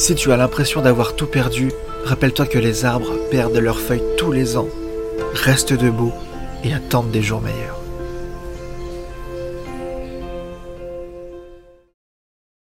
Si tu as l'impression d'avoir tout perdu, rappelle-toi que les arbres perdent leurs feuilles tous les ans. Reste debout et attends des jours meilleurs.